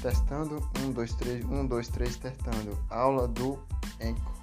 Testando, um, dois, três, um, dois, três, testando. Aula do Enco.